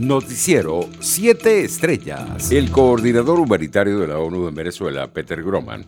Noticiero 7 Estrellas. El coordinador humanitario de la ONU en Venezuela, Peter Groman,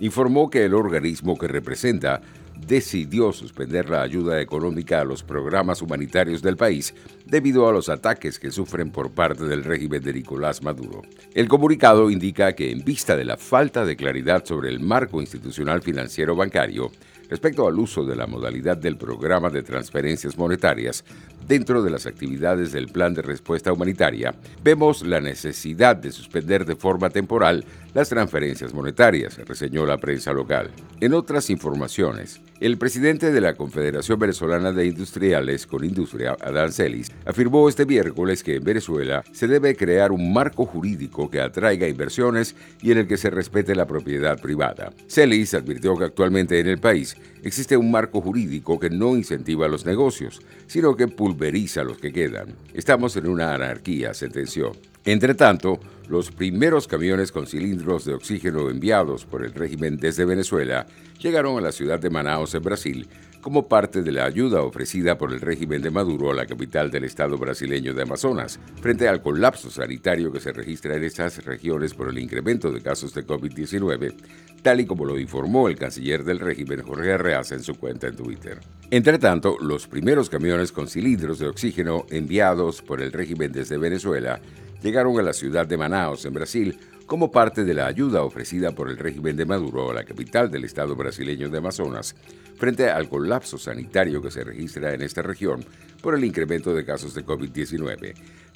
informó que el organismo que representa decidió suspender la ayuda económica a los programas humanitarios del país debido a los ataques que sufren por parte del régimen de Nicolás Maduro. El comunicado indica que en vista de la falta de claridad sobre el marco institucional financiero bancario, respecto al uso de la modalidad del programa de transferencias monetarias dentro de las actividades del plan de respuesta humanitaria, vemos la necesidad de suspender de forma temporal las transferencias monetarias, reseñó la prensa local. En otras informaciones, el presidente de la Confederación Venezolana de Industriales con Industria, Adán Celis, afirmó este miércoles que en Venezuela se debe crear un marco jurídico que atraiga inversiones y en el que se respete la propiedad privada. Celis advirtió que actualmente en el país existe un marco jurídico que no incentiva los negocios, sino que los que quedan. Estamos en una anarquía, sentenció. Entre tanto, los primeros camiones con cilindros de oxígeno enviados por el régimen desde Venezuela llegaron a la ciudad de Manaus, en Brasil, como parte de la ayuda ofrecida por el régimen de Maduro a la capital del estado brasileño de Amazonas, frente al colapso sanitario que se registra en estas regiones por el incremento de casos de COVID-19, tal y como lo informó el canciller del régimen Jorge Arreaza en su cuenta en Twitter. Entre tanto, los primeros camiones con cilindros de oxígeno enviados por el régimen desde Venezuela llegaron a la ciudad de Manaus, en Brasil, como parte de la ayuda ofrecida por el régimen de Maduro a la capital del estado brasileño de Amazonas, frente al colapso sanitario que se registra en esta región por el incremento de casos de COVID-19,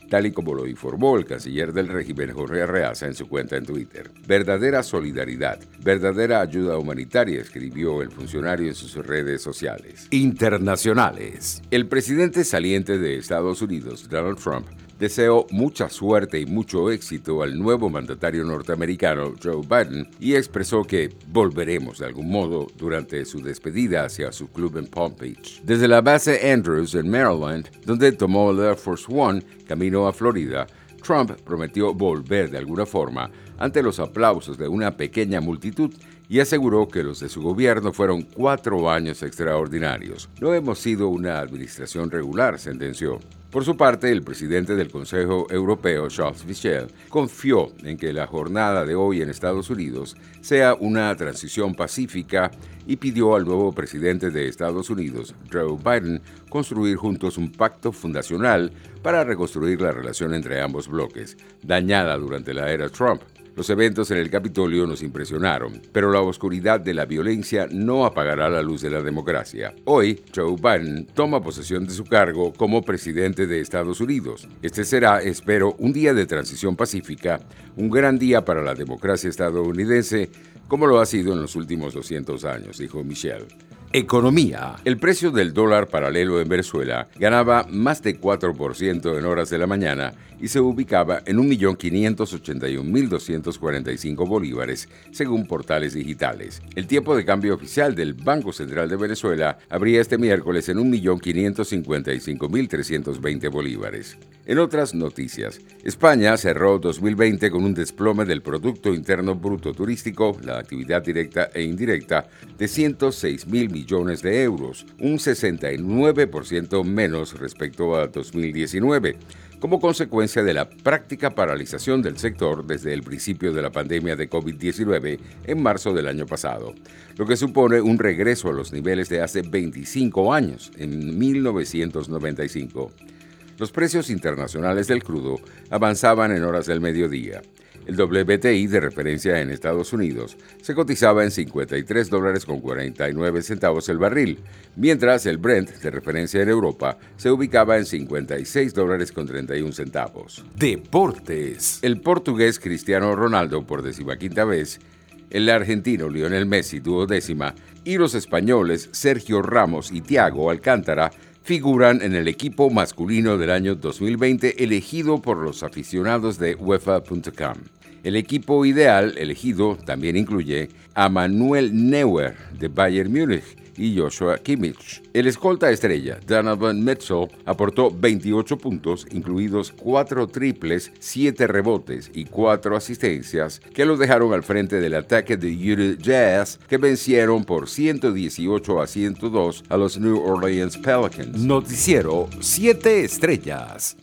tal y como lo informó el canciller del régimen Jorge Arreaza en su cuenta en Twitter. Verdadera solidaridad, verdadera ayuda humanitaria, escribió el funcionario en sus redes sociales. Internacionales. El presidente saliente de Estados Unidos, Donald Trump, Deseo mucha suerte y mucho éxito al nuevo mandatario norteamericano Joe Biden y expresó que volveremos de algún modo durante su despedida hacia su club en Palm Beach. Desde la base Andrews en Maryland, donde tomó el Air Force One camino a Florida, Trump prometió volver de alguna forma ante los aplausos de una pequeña multitud y aseguró que los de su gobierno fueron cuatro años extraordinarios. No hemos sido una administración regular, sentenció. Por su parte, el presidente del Consejo Europeo, Charles Michel, confió en que la jornada de hoy en Estados Unidos sea una transición pacífica y pidió al nuevo presidente de Estados Unidos, Joe Biden, construir juntos un pacto fundacional para reconstruir la relación entre ambos bloques, dañada durante la era Trump. Los eventos en el Capitolio nos impresionaron, pero la oscuridad de la violencia no apagará la luz de la democracia. Hoy, Joe Biden toma posesión de su cargo como presidente de Estados Unidos. Este será, espero, un día de transición pacífica, un gran día para la democracia estadounidense, como lo ha sido en los últimos 200 años, dijo Michelle. Economía. El precio del dólar paralelo en Venezuela ganaba más de 4% en horas de la mañana y se ubicaba en 1.581.245 bolívares, según portales digitales. El tiempo de cambio oficial del Banco Central de Venezuela abría este miércoles en 1.555.320 bolívares. En otras noticias, España cerró 2020 con un desplome del Producto Interno Bruto Turístico, la actividad directa e indirecta, de 106 mil millones de euros, un 69% menos respecto a 2019 como consecuencia de la práctica paralización del sector desde el principio de la pandemia de COVID-19 en marzo del año pasado, lo que supone un regreso a los niveles de hace 25 años, en 1995. Los precios internacionales del crudo avanzaban en horas del mediodía. El WTI de referencia en Estados Unidos se cotizaba en 53 dólares con 49 centavos el barril, mientras el Brent de referencia en Europa se ubicaba en 56 dólares con 31 centavos. Deportes. El portugués Cristiano Ronaldo por decimaquinta vez, el argentino Lionel Messi duodécima y los españoles Sergio Ramos y Thiago Alcántara figuran en el equipo masculino del año 2020 elegido por los aficionados de UEFA.com. El equipo ideal elegido también incluye a Manuel Neuer de Bayern Múnich y Joshua Kimmich. El escolta estrella, Donovan Mitchell, aportó 28 puntos, incluidos 4 triples, 7 rebotes y 4 asistencias, que lo dejaron al frente del ataque de Utah Jazz, que vencieron por 118 a 102 a los New Orleans Pelicans. Noticiero 7 estrellas.